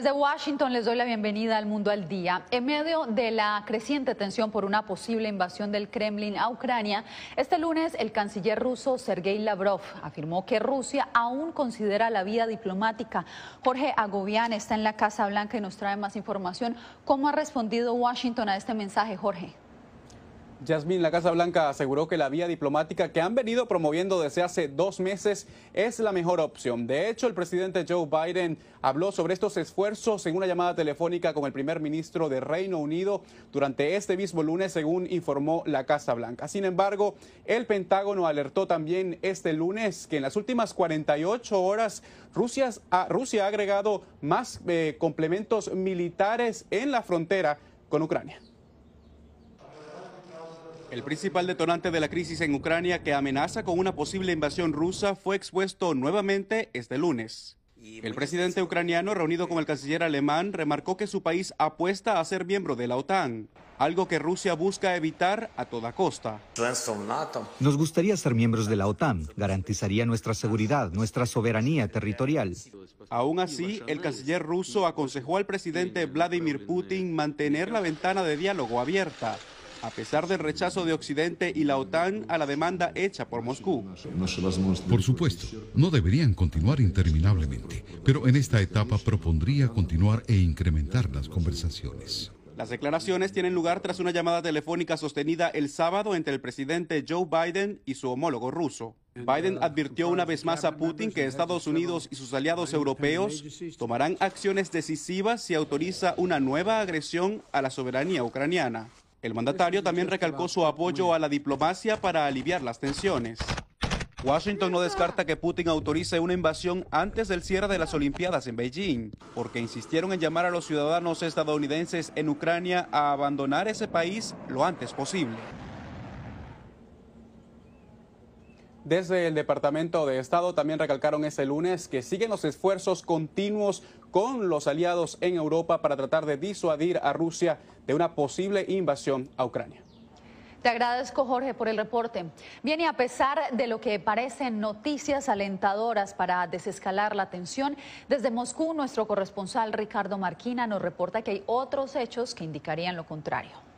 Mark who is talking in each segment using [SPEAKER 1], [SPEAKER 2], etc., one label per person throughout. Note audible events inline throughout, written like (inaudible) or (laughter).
[SPEAKER 1] Desde Washington les doy la bienvenida al Mundo al Día. En medio de la creciente tensión por una posible invasión del Kremlin a Ucrania, este lunes el canciller ruso Sergei Lavrov afirmó que Rusia aún considera la vía diplomática. Jorge Agobián está en la Casa Blanca y nos trae más información. ¿Cómo ha respondido Washington a este mensaje, Jorge?
[SPEAKER 2] Yasmín, la Casa Blanca aseguró que la vía diplomática que han venido promoviendo desde hace dos meses es la mejor opción. De hecho, el presidente Joe Biden habló sobre estos esfuerzos en una llamada telefónica con el primer ministro de Reino Unido durante este mismo lunes, según informó la Casa Blanca. Sin embargo, el Pentágono alertó también este lunes que en las últimas 48 horas Rusia ha, Rusia ha agregado más eh, complementos militares en la frontera con Ucrania. El principal detonante de la crisis en Ucrania que amenaza con una posible invasión rusa fue expuesto nuevamente este lunes. El presidente ucraniano, reunido con el canciller alemán, remarcó que su país apuesta a ser miembro de la OTAN, algo que Rusia busca evitar a toda costa.
[SPEAKER 3] Nos gustaría ser miembros de la OTAN, garantizaría nuestra seguridad, nuestra soberanía territorial.
[SPEAKER 2] Aún así, el canciller ruso aconsejó al presidente Vladimir Putin mantener la ventana de diálogo abierta a pesar del rechazo de Occidente y la OTAN a la demanda hecha por Moscú.
[SPEAKER 4] Por supuesto, no deberían continuar interminablemente, pero en esta etapa propondría continuar e incrementar las conversaciones.
[SPEAKER 2] Las declaraciones tienen lugar tras una llamada telefónica sostenida el sábado entre el presidente Joe Biden y su homólogo ruso. Biden advirtió una vez más a Putin que Estados Unidos y sus aliados europeos tomarán acciones decisivas si autoriza una nueva agresión a la soberanía ucraniana. El mandatario también recalcó su apoyo a la diplomacia para aliviar las tensiones. Washington no descarta que Putin autorice una invasión antes del cierre de las Olimpiadas en Beijing, porque insistieron en llamar a los ciudadanos estadounidenses en Ucrania a abandonar ese país lo antes posible. Desde el Departamento de Estado también recalcaron ese lunes que siguen los esfuerzos continuos con los aliados en Europa para tratar de disuadir a Rusia de una posible invasión a Ucrania.
[SPEAKER 1] Te agradezco, Jorge, por el reporte. Bien, y a pesar de lo que parecen noticias alentadoras para desescalar la tensión, desde Moscú nuestro corresponsal Ricardo Marquina nos reporta que hay otros hechos que indicarían lo contrario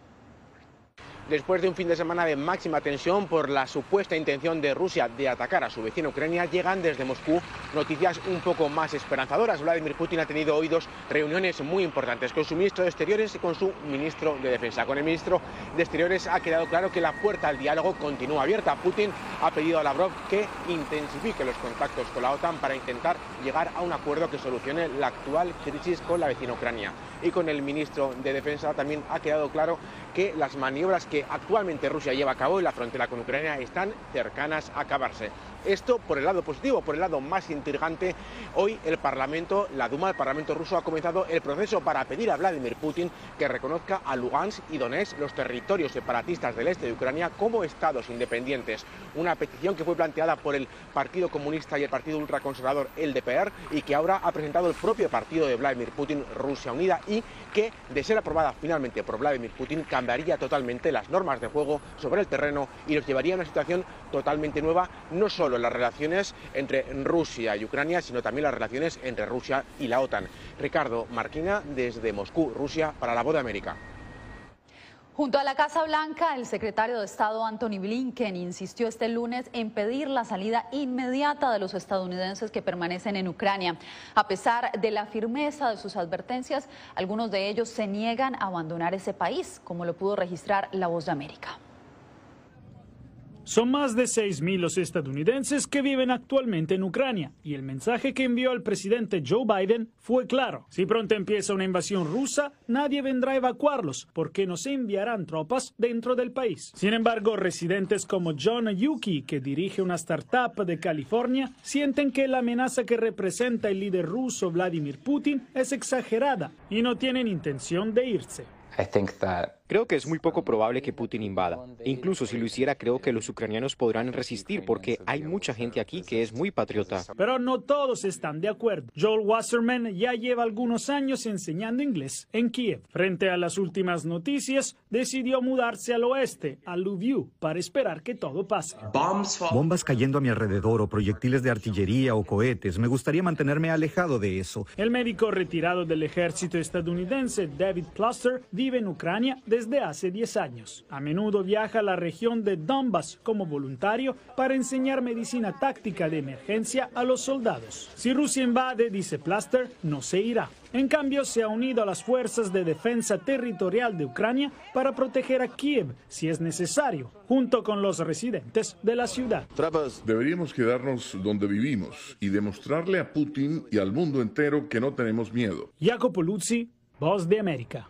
[SPEAKER 5] después de un fin de semana de máxima tensión por la supuesta intención de Rusia de atacar a su vecina Ucrania, llegan desde Moscú noticias un poco más esperanzadoras. Vladimir Putin ha tenido hoy dos reuniones muy importantes con su ministro de Exteriores y con su ministro de Defensa. Con el ministro de Exteriores ha quedado claro que la puerta al diálogo continúa abierta. Putin ha pedido a Lavrov que intensifique los contactos con la OTAN para intentar llegar a un acuerdo que solucione la actual crisis con la vecina Ucrania. Y con el ministro de Defensa también ha quedado claro que las maniobras que actualmente Rusia lleva a cabo en la frontera con Ucrania están cercanas a acabarse. Esto por el lado positivo, por el lado más intrigante, hoy el Parlamento, la Duma del Parlamento ruso ha comenzado el proceso para pedir a Vladimir Putin que reconozca a Lugansk y Donetsk, los territorios separatistas del este de Ucrania, como estados independientes. Una petición que fue planteada por el Partido Comunista y el Partido Ultraconservador, el DPR, y que ahora ha presentado el propio partido de Vladimir Putin, Rusia Unida, y que, de ser aprobada finalmente por Vladimir Putin, cambiaría totalmente las normas de juego sobre el terreno y nos llevaría a una situación totalmente nueva, no solo en las relaciones entre Rusia y Ucrania, sino también las relaciones entre Rusia y la OTAN. Ricardo Marquina, desde Moscú, Rusia, para la Voz de América.
[SPEAKER 1] Junto a la Casa Blanca, el secretario de Estado Anthony Blinken insistió este lunes en pedir la salida inmediata de los estadounidenses que permanecen en Ucrania. A pesar de la firmeza de sus advertencias, algunos de ellos se niegan a abandonar ese país, como lo pudo registrar La Voz de América.
[SPEAKER 6] Son más de 6.000 los estadounidenses que viven actualmente en Ucrania y el mensaje que envió el presidente Joe Biden fue claro. Si pronto empieza una invasión rusa, nadie vendrá a evacuarlos porque no se enviarán tropas dentro del país. Sin embargo, residentes como John Yuki, que dirige una startup de California, sienten que la amenaza que representa el líder ruso Vladimir Putin es exagerada y no tienen intención de irse.
[SPEAKER 7] Creo que es muy poco probable que Putin invada. E incluso si lo hiciera, creo que los ucranianos podrán resistir porque hay mucha gente aquí que es muy patriota.
[SPEAKER 6] Pero no todos están de acuerdo. Joel Wasserman ya lleva algunos años enseñando inglés en Kiev. Frente a las últimas noticias, decidió mudarse al oeste, a Lviv, para esperar que todo pase.
[SPEAKER 3] Bombas cayendo a mi alrededor o proyectiles de artillería o cohetes. Me gustaría mantenerme alejado de eso.
[SPEAKER 6] El médico retirado del ejército estadounidense, David Cluster, vive en Ucrania desde desde hace 10 años. A menudo viaja a la región de Donbass como voluntario para enseñar medicina táctica de emergencia a los soldados. Si Rusia invade, dice Plaster, no se irá. En cambio, se ha unido a las fuerzas de defensa territorial de Ucrania para proteger a Kiev si es necesario, junto con los residentes de la ciudad.
[SPEAKER 8] Deberíamos quedarnos donde vivimos y demostrarle a Putin y al mundo entero que no tenemos miedo.
[SPEAKER 6] Jacopo Luzzi, Voz de América.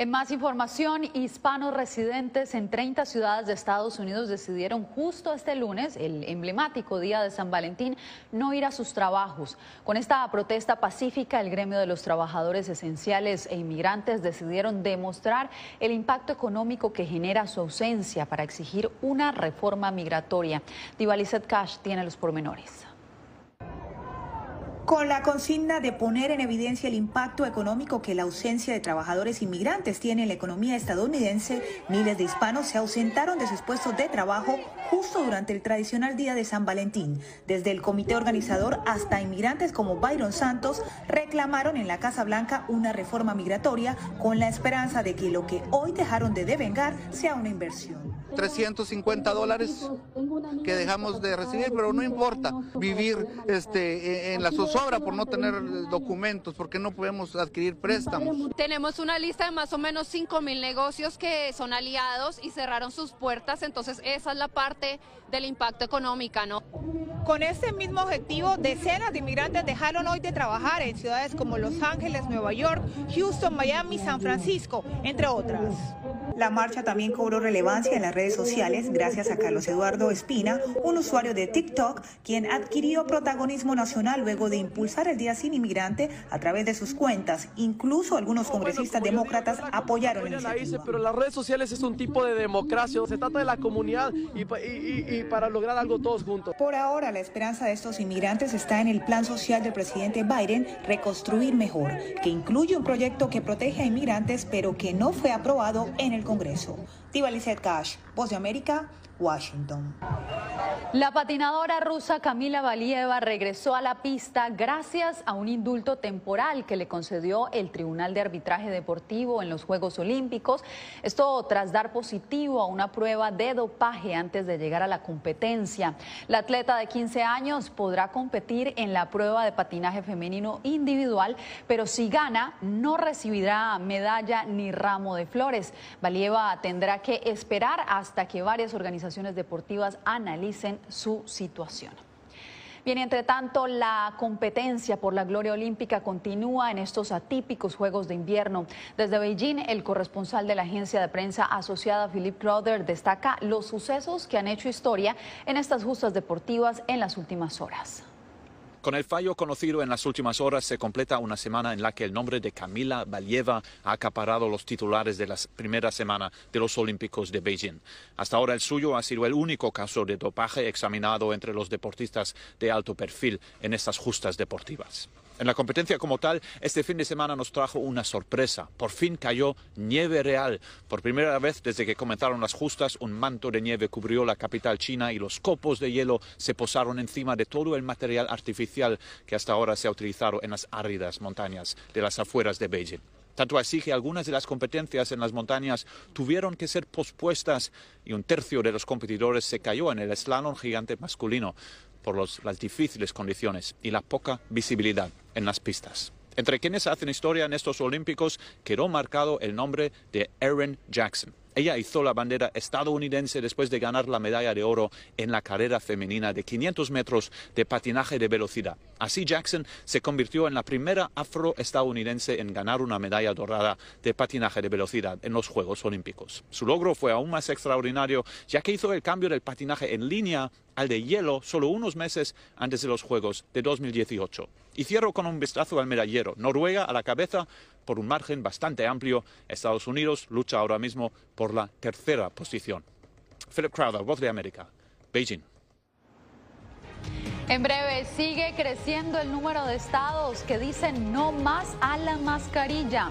[SPEAKER 1] En más información, hispanos residentes en 30 ciudades de Estados Unidos decidieron justo este lunes, el emblemático día de San Valentín, no ir a sus trabajos. Con esta protesta pacífica, el gremio de los trabajadores esenciales e inmigrantes decidieron demostrar el impacto económico que genera su ausencia para exigir una reforma migratoria. Divalicet Cash tiene los pormenores
[SPEAKER 9] con la consigna de poner en evidencia el impacto económico que la ausencia de trabajadores inmigrantes tiene en la economía estadounidense, miles de hispanos se ausentaron de sus puestos de trabajo justo durante el tradicional día de San Valentín. Desde el comité organizador hasta inmigrantes como Byron Santos reclamaron en la Casa Blanca una reforma migratoria con la esperanza de que lo que hoy dejaron de devengar sea una inversión.
[SPEAKER 10] 350 dólares que dejamos de recibir, pero no importa vivir este, en la zozobra por no tener documentos, porque no podemos adquirir préstamos.
[SPEAKER 11] Tenemos una lista de más o menos 5 mil negocios que son aliados y cerraron sus puertas, entonces esa es la parte del impacto económico, ¿no?
[SPEAKER 9] Con este mismo objetivo, decenas de inmigrantes dejaron hoy de trabajar en ciudades como Los Ángeles, Nueva York, Houston, Miami, San Francisco, entre otras. La marcha también cobró relevancia en las redes sociales gracias a Carlos Eduardo Espina, un usuario de TikTok, quien adquirió protagonismo nacional luego de impulsar el Día Sin Inmigrante a través de sus cuentas. Incluso algunos congresistas demócratas apoyaron el
[SPEAKER 12] Pero las redes sociales es un tipo de democracia, se trata de la comunidad y, y para lograr algo todos juntos.
[SPEAKER 9] Por ahora, la esperanza de estos inmigrantes está en el plan social del presidente Biden, Reconstruir Mejor, que incluye un proyecto que protege a inmigrantes, pero que no fue aprobado en el Congreso. Diva Cash, Voz de América, Washington.
[SPEAKER 1] La patinadora rusa Camila Valieva regresó a la pista gracias a un indulto temporal que le concedió el Tribunal de Arbitraje Deportivo en los Juegos Olímpicos. Esto tras dar positivo a una prueba de dopaje antes de llegar a la competencia. La atleta de 15 años podrá competir en la prueba de patinaje femenino individual, pero si gana no recibirá medalla ni ramo de flores. Valieva tendrá que esperar hasta que varias organizaciones deportivas analicen su situación. Bien, entre tanto, la competencia por la gloria olímpica continúa en estos atípicos Juegos de Invierno. Desde Beijing, el corresponsal de la agencia de prensa asociada, Philip Crowder, destaca los sucesos que han hecho historia en estas justas deportivas en las últimas horas.
[SPEAKER 13] Con el fallo conocido en las últimas horas se completa una semana en la que el nombre de Camila Valieva ha acaparado los titulares de la primera semana de los Olímpicos de Beijing. Hasta ahora el suyo ha sido el único caso de dopaje examinado entre los deportistas de alto perfil en estas justas deportivas. En la competencia como tal, este fin de semana nos trajo una sorpresa. Por fin cayó nieve real. Por primera vez desde que comenzaron las justas, un manto de nieve cubrió la capital china y los copos de hielo se posaron encima de todo el material artificial que hasta ahora se ha utilizado en las áridas montañas de las afueras de Beijing. Tanto así que algunas de las competencias en las montañas tuvieron que ser pospuestas y un tercio de los competidores se cayó en el slalom gigante masculino por las difíciles condiciones y la poca visibilidad en las pistas. Entre quienes hacen historia en estos Olímpicos quedó marcado el nombre de Aaron Jackson. Ella hizo la bandera estadounidense después de ganar la medalla de oro en la carrera femenina de 500 metros de patinaje de velocidad. Así Jackson se convirtió en la primera afroestadounidense en ganar una medalla dorada de patinaje de velocidad en los Juegos Olímpicos. Su logro fue aún más extraordinario ya que hizo el cambio del patinaje en línea al de hielo solo unos meses antes de los Juegos de 2018. Y cierro con un vistazo al medallero. Noruega a la cabeza por un margen bastante amplio. Estados Unidos lucha ahora mismo por la tercera posición. Philip Crowder, Voz de América, Beijing.
[SPEAKER 1] En breve, sigue creciendo el número de estados que dicen no más a la mascarilla.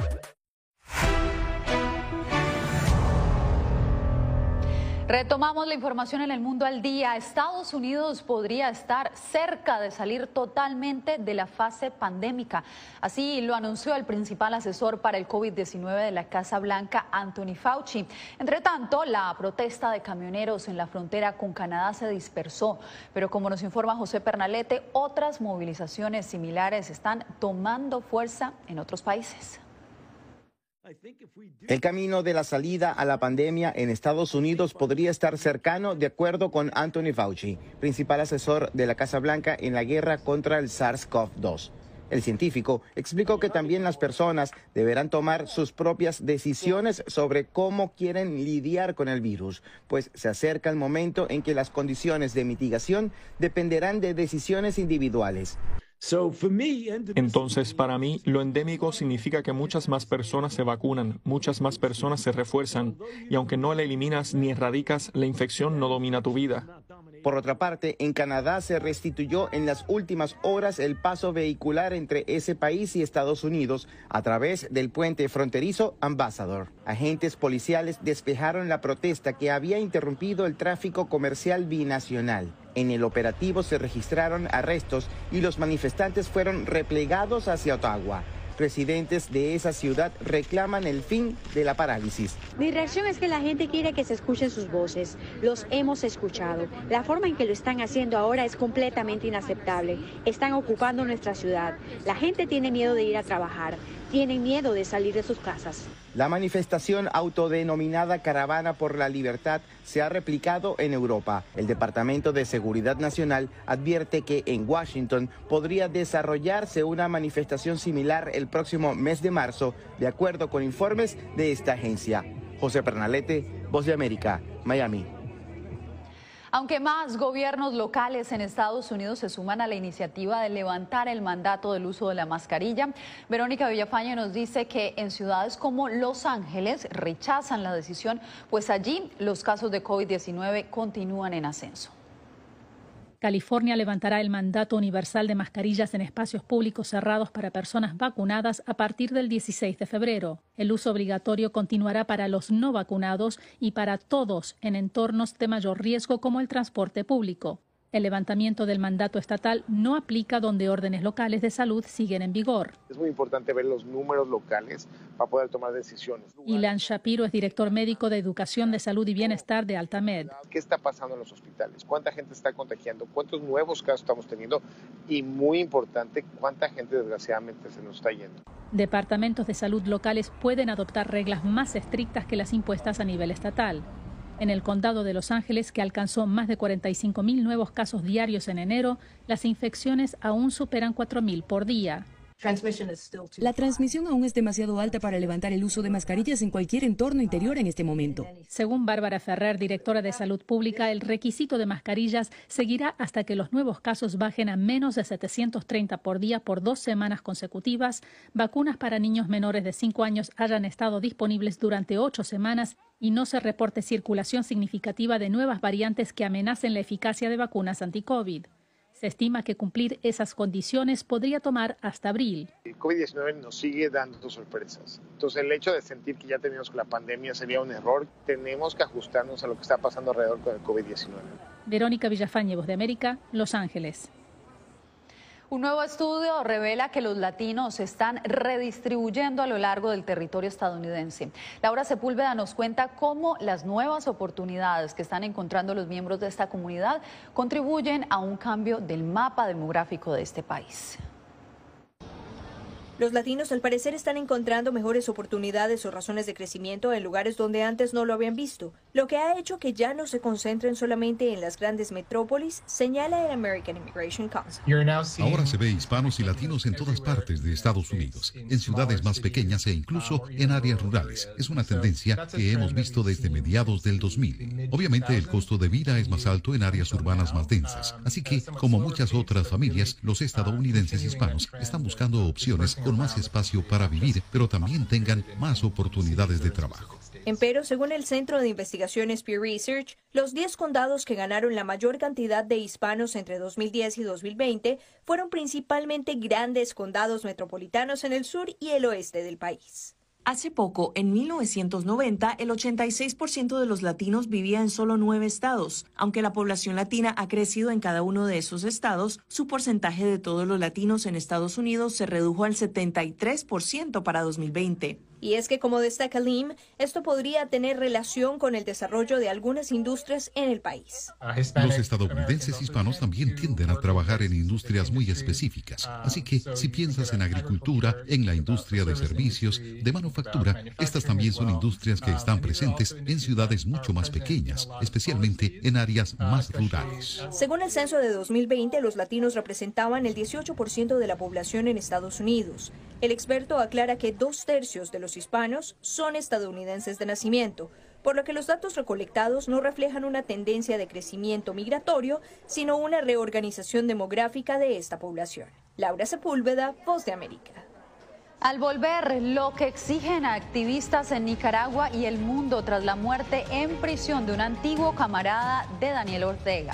[SPEAKER 1] Retomamos la información en el mundo al día. Estados Unidos podría estar cerca de salir totalmente de la fase pandémica. Así lo anunció el principal asesor para el COVID-19 de la Casa Blanca, Anthony Fauci. Entre tanto, la protesta de camioneros en la frontera con Canadá se dispersó. Pero como nos informa José Pernalete, otras movilizaciones similares están tomando fuerza en otros países.
[SPEAKER 14] El camino de la salida a la pandemia en Estados Unidos podría estar cercano, de acuerdo con Anthony Fauci, principal asesor de la Casa Blanca en la guerra contra el SARS-CoV-2. El científico explicó que también las personas deberán tomar sus propias decisiones sobre cómo quieren lidiar con el virus, pues se acerca el momento en que las condiciones de mitigación dependerán de decisiones individuales.
[SPEAKER 15] Entonces, para mí, lo endémico significa que muchas más personas se vacunan, muchas más personas se refuerzan, y aunque no la eliminas ni erradicas, la infección no domina tu vida.
[SPEAKER 14] Por otra parte, en Canadá se restituyó en las últimas horas el paso vehicular entre ese país y Estados Unidos a través del puente fronterizo Ambassador. Agentes policiales despejaron la protesta que había interrumpido el tráfico comercial binacional. En el operativo se registraron arrestos y los manifestantes fueron replegados hacia Ottawa. Residentes de esa ciudad reclaman el fin de la parálisis.
[SPEAKER 16] Mi reacción es que la gente quiere que se escuchen sus voces. Los hemos escuchado. La forma en que lo están haciendo ahora es completamente inaceptable. Están ocupando nuestra ciudad. La gente tiene miedo de ir a trabajar. Tienen miedo de salir de sus casas.
[SPEAKER 14] La manifestación autodenominada Caravana por la Libertad se ha replicado en Europa. El Departamento de Seguridad Nacional advierte que en Washington podría desarrollarse una manifestación similar el próximo mes de marzo, de acuerdo con informes de esta agencia. José Pernalete, Voz de América, Miami.
[SPEAKER 1] Aunque más gobiernos locales en Estados Unidos se suman a la iniciativa de levantar el mandato del uso de la mascarilla, Verónica Villafaña nos dice que en ciudades como Los Ángeles rechazan la decisión, pues allí los casos de COVID-19 continúan en ascenso.
[SPEAKER 17] California levantará el mandato universal de mascarillas en espacios públicos cerrados para personas vacunadas a partir del 16 de febrero. El uso obligatorio continuará para los no vacunados y para todos en entornos de mayor riesgo como el transporte público. El levantamiento del mandato estatal no aplica donde órdenes locales de salud siguen en vigor.
[SPEAKER 5] Es muy importante ver los números locales para poder tomar decisiones.
[SPEAKER 17] Ilan Shapiro es director médico de Educación de Salud y Bienestar de Altamed.
[SPEAKER 5] ¿Qué está pasando en los hospitales? ¿Cuánta gente está contagiando? ¿Cuántos nuevos casos estamos teniendo? Y muy importante, ¿cuánta gente desgraciadamente se nos está yendo?
[SPEAKER 17] Departamentos de salud locales pueden adoptar reglas más estrictas que las impuestas a nivel estatal en el condado de Los Ángeles, que alcanzó más de 45 mil nuevos casos diarios en enero, las infecciones aún superan 4 mil por día.
[SPEAKER 18] La transmisión aún es demasiado alta para levantar el uso de mascarillas en cualquier entorno interior en este momento.
[SPEAKER 17] Según Bárbara Ferrer, directora de Salud Pública, el requisito de mascarillas seguirá hasta que los nuevos casos bajen a menos de 730 por día por dos semanas consecutivas, vacunas para niños menores de 5 años hayan estado disponibles durante ocho semanas y no se reporte circulación significativa de nuevas variantes que amenacen la eficacia de vacunas anti-COVID. Se estima que cumplir esas condiciones podría tomar hasta abril.
[SPEAKER 5] El COVID-19 nos sigue dando sorpresas. Entonces el hecho de sentir que ya teníamos la pandemia sería un error. Tenemos que ajustarnos a lo que está pasando alrededor con el COVID-19.
[SPEAKER 17] Verónica Villafañe, Voz de América, Los Ángeles.
[SPEAKER 1] Un nuevo estudio revela que los latinos se están redistribuyendo a lo largo del territorio estadounidense. Laura Sepúlveda nos cuenta cómo las nuevas oportunidades que están encontrando los miembros de esta comunidad contribuyen a un cambio del mapa demográfico de este país.
[SPEAKER 19] Los latinos al parecer están encontrando mejores oportunidades o razones de crecimiento en lugares donde antes no lo habían visto, lo que ha hecho que ya no se concentren solamente en las grandes metrópolis, señala el American Immigration Council.
[SPEAKER 4] Ahora se ve hispanos y latinos en todas partes de Estados Unidos, en ciudades más pequeñas e incluso en áreas rurales. Es una tendencia que hemos visto desde mediados del 2000. Obviamente el costo de vida es más alto en áreas urbanas más densas, así que como muchas otras familias, los estadounidenses hispanos están buscando opciones más espacio para vivir, pero también tengan más oportunidades de trabajo.
[SPEAKER 19] Empero, según el Centro de Investigaciones Pew Research, los 10 condados que ganaron la mayor cantidad de hispanos entre 2010 y 2020 fueron principalmente grandes condados metropolitanos en el sur y el oeste del país.
[SPEAKER 20] Hace poco, en 1990, el 86% de los latinos vivía en solo nueve estados. Aunque la población latina ha crecido en cada uno de esos estados, su porcentaje de todos los latinos en Estados Unidos se redujo al 73% para 2020.
[SPEAKER 19] Y es que, como destaca Lim, esto podría tener relación con el desarrollo de algunas industrias en el país.
[SPEAKER 4] Los estadounidenses hispanos también tienden a trabajar en industrias muy específicas. Así que si piensas en agricultura, en la industria de servicios, de manufactura, estas también son industrias que están presentes en ciudades mucho más pequeñas, especialmente en áreas más rurales.
[SPEAKER 19] Según el censo de 2020, los latinos representaban el 18% de la población en Estados Unidos. El experto aclara que dos tercios de los hispanos son estadounidenses de nacimiento, por lo que los datos recolectados no reflejan una tendencia de crecimiento migratorio, sino una reorganización demográfica de esta población. Laura Sepúlveda, Voz de América.
[SPEAKER 1] Al volver, lo que exigen a activistas en Nicaragua y el mundo tras la muerte en prisión de un antiguo camarada de Daniel Ortega.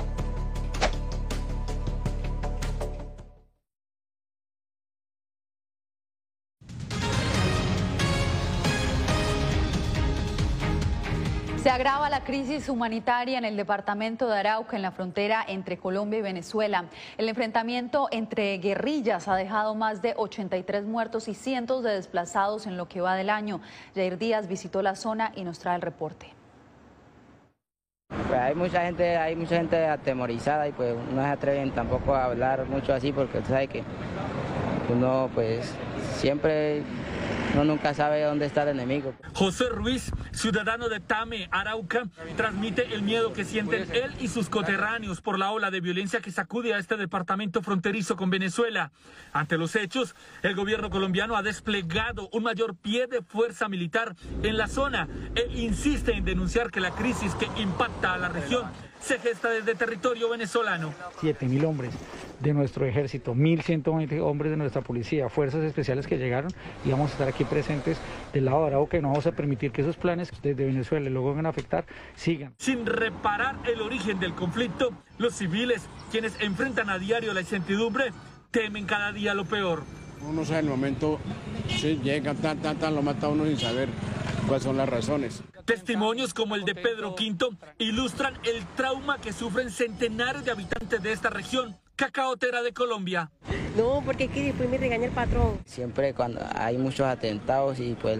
[SPEAKER 1] Agrava la crisis humanitaria en el departamento de Arauca, en la frontera entre Colombia y Venezuela. El enfrentamiento entre guerrillas ha dejado más de 83 muertos y cientos de desplazados en lo que va del año. Jair Díaz visitó la zona y nos trae el reporte.
[SPEAKER 21] Pues hay mucha gente, hay mucha gente atemorizada y pues no se atreven tampoco a hablar mucho así porque tú sabes que uno pues siempre uno nunca sabe dónde está el enemigo.
[SPEAKER 22] José Ruiz, ciudadano de Tame, Arauca, transmite el miedo que sienten él y sus coterráneos por la ola de violencia que sacude a este departamento fronterizo con Venezuela. Ante los hechos, el gobierno colombiano ha desplegado un mayor pie de fuerza militar en la zona e insiste en denunciar que la crisis que impacta a la región se gesta desde territorio venezolano.
[SPEAKER 23] 7.000 hombres de nuestro ejército, 1.120 hombres de nuestra policía, fuerzas especiales que llegaron y vamos a estar aquí presentes del lado de Arauca y no vamos a permitir que esos planes desde Venezuela luego van a afectar sigan.
[SPEAKER 22] Sin reparar el origen del conflicto, los civiles, quienes enfrentan a diario la incertidumbre, temen cada día lo peor.
[SPEAKER 24] Uno sabe el momento, si llegan tan, tan, tan, lo mata uno sin saber cuáles son las razones.
[SPEAKER 22] Testimonios como el de Pedro Quinto ilustran el trauma que sufren centenares de habitantes de esta región cacaotera de Colombia.
[SPEAKER 25] No, porque aquí después me regaña el patrón.
[SPEAKER 21] Siempre cuando hay muchos atentados y pues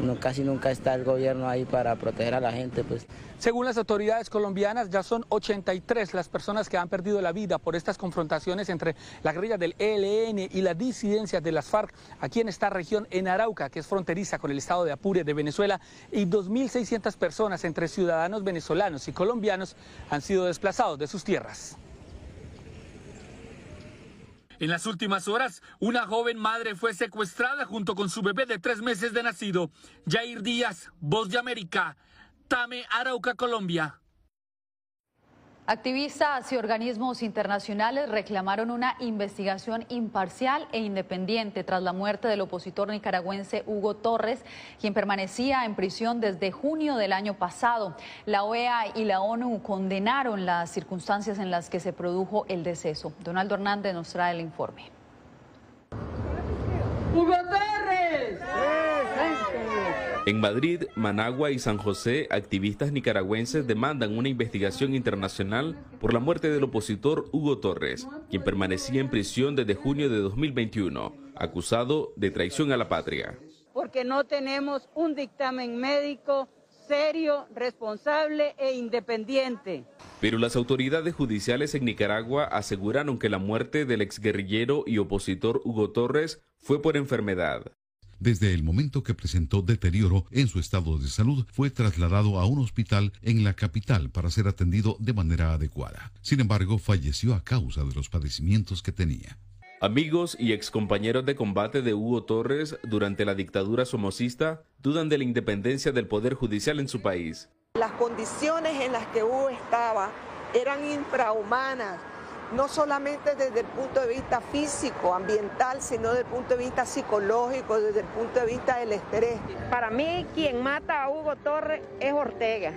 [SPEAKER 21] no, casi nunca está el gobierno ahí para proteger a la gente, pues.
[SPEAKER 22] Según las autoridades colombianas, ya son 83 las personas que han perdido la vida por estas confrontaciones entre la guerrilla del ELN y la disidencia de las FARC aquí en esta región, en Arauca, que es fronteriza con el estado de Apure de Venezuela, y 2.600 personas entre ciudadanos venezolanos y colombianos han sido desplazados de sus tierras. En las últimas horas, una joven madre fue secuestrada junto con su bebé de tres meses de nacido. Jair Díaz, Voz de América, Tame, Arauca, Colombia.
[SPEAKER 1] Activistas y organismos internacionales reclamaron una investigación imparcial e independiente tras la muerte del opositor nicaragüense Hugo Torres, quien permanecía en prisión desde junio del año pasado. La OEA y la ONU condenaron las circunstancias en las que se produjo el deceso. Donaldo Hernández nos trae el informe.
[SPEAKER 26] ¡Hugo Torres!
[SPEAKER 27] En Madrid, Managua y San José, activistas nicaragüenses demandan una investigación internacional por la muerte del opositor Hugo Torres, quien permanecía en prisión desde junio de 2021, acusado de traición a la patria.
[SPEAKER 28] Porque no tenemos un dictamen médico serio, responsable e independiente.
[SPEAKER 27] Pero las autoridades judiciales en Nicaragua aseguraron que la muerte del exguerrillero y opositor Hugo Torres fue por enfermedad.
[SPEAKER 4] Desde el momento que presentó deterioro en su estado de salud, fue trasladado a un hospital en la capital para ser atendido de manera adecuada. Sin embargo, falleció a causa de los padecimientos que tenía.
[SPEAKER 27] Amigos y excompañeros de combate de Hugo Torres durante la dictadura somocista dudan de la independencia del Poder Judicial en su país.
[SPEAKER 29] Las condiciones en las que Hugo estaba eran infrahumanas no solamente desde el punto de vista físico, ambiental, sino desde el punto de vista psicológico, desde el punto de vista del estrés.
[SPEAKER 28] Para mí, quien mata a Hugo Torres es Ortega,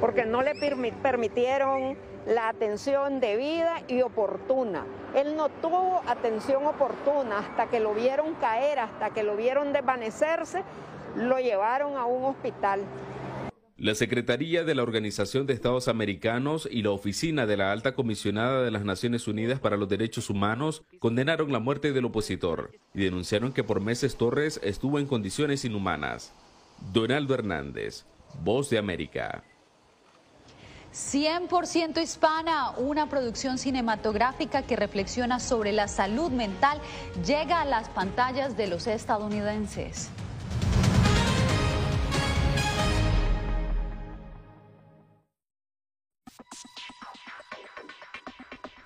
[SPEAKER 28] porque no le permitieron la atención debida y oportuna. Él no tuvo atención oportuna hasta que lo vieron caer, hasta que lo vieron desvanecerse, lo llevaron a un hospital.
[SPEAKER 27] La Secretaría de la Organización de Estados Americanos y la Oficina de la Alta Comisionada de las Naciones Unidas para los Derechos Humanos condenaron la muerte del opositor y denunciaron que por meses Torres estuvo en condiciones inhumanas. Donaldo Hernández, Voz de América.
[SPEAKER 1] 100% hispana, una producción cinematográfica que reflexiona sobre la salud mental, llega a las pantallas de los estadounidenses.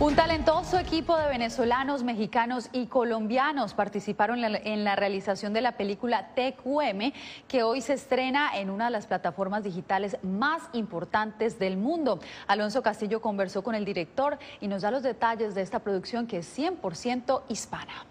[SPEAKER 1] Un talentoso equipo de venezolanos, mexicanos y colombianos participaron en la, realización de la película TQM, que hoy se estrena en una de las plataformas digitales más importantes del mundo. Alonso Castillo conversó con el director y nos da los detalles de esta producción que es 100% hispana.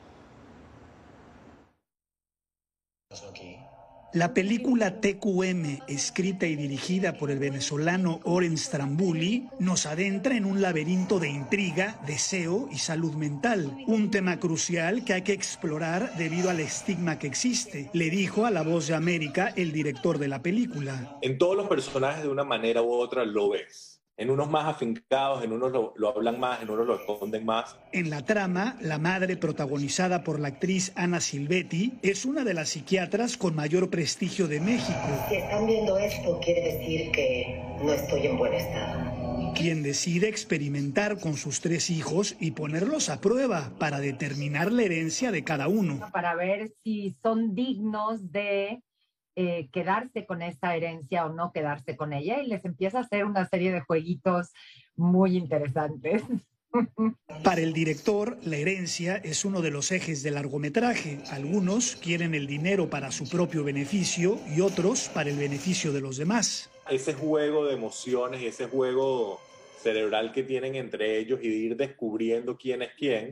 [SPEAKER 30] La película TQM, escrita y dirigida por el venezolano Oren Strambuli, nos adentra en un laberinto de intriga, deseo y salud mental, un tema crucial que hay que explorar debido al estigma que existe, le dijo a La Voz de América el director de la película.
[SPEAKER 31] En todos los personajes de una manera u otra lo ves en unos más afincados, en unos lo, lo, hablan más, en unos lo esconden más.
[SPEAKER 30] En la trama, la madre protagonizada por la actriz Ana Silvetti es una de las psiquiatras con mayor prestigio de México.
[SPEAKER 32] Si están viendo esto, quiere decir que no estoy en buen estado.
[SPEAKER 30] Quien decide experimentar con sus tres hijos y ponerlos a prueba para determinar la herencia de cada uno.
[SPEAKER 33] Para ver si son dignos de eh, quedarse con esta herencia o no quedarse con ella y les empieza a hacer una serie de jueguitos muy interesantes. (laughs)
[SPEAKER 30] Para el director, la herencia es uno de los ejes del largometraje. Algunos quieren el dinero para su propio beneficio y otros para el beneficio de los demás.
[SPEAKER 31] Ese juego de emociones, ese juego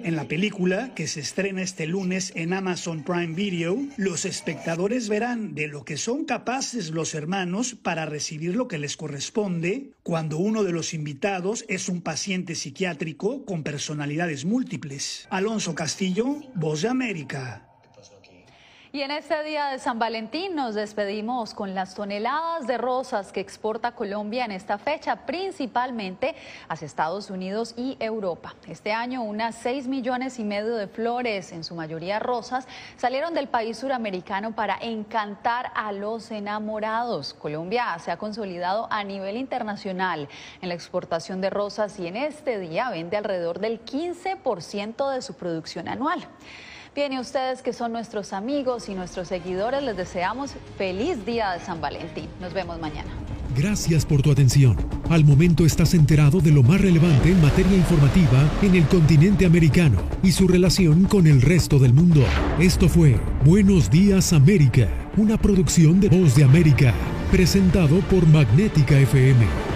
[SPEAKER 30] En la película, que se estrena este lunes en Amazon Prime Video, los espectadores verán de lo que son capaces los hermanos para recibir lo que les corresponde cuando uno de los invitados es un paciente psiquiátrico con personalidades múltiples. Alonso Castillo, Voz de América.
[SPEAKER 1] Y en este día de San Valentín nos despedimos con las toneladas de rosas que exporta Colombia en esta fecha, principalmente hacia Estados Unidos y Europa. Este año unas 6 millones y medio de flores, en su mayoría rosas, salieron del país suramericano para encantar a los enamorados. Colombia se ha consolidado a nivel internacional en la exportación de rosas y en este día vende alrededor del 15% de su producción anual. Bien, y ustedes que son nuestros amigos y nuestros seguidores, les deseamos feliz día de San Valentín. Nos vemos mañana.
[SPEAKER 34] Gracias por tu atención. Al momento estás enterado de lo más relevante en materia informativa en el continente americano y su relación con el resto del mundo. Esto fue Buenos Días América, una producción de Voz de América, presentado por Magnética FM.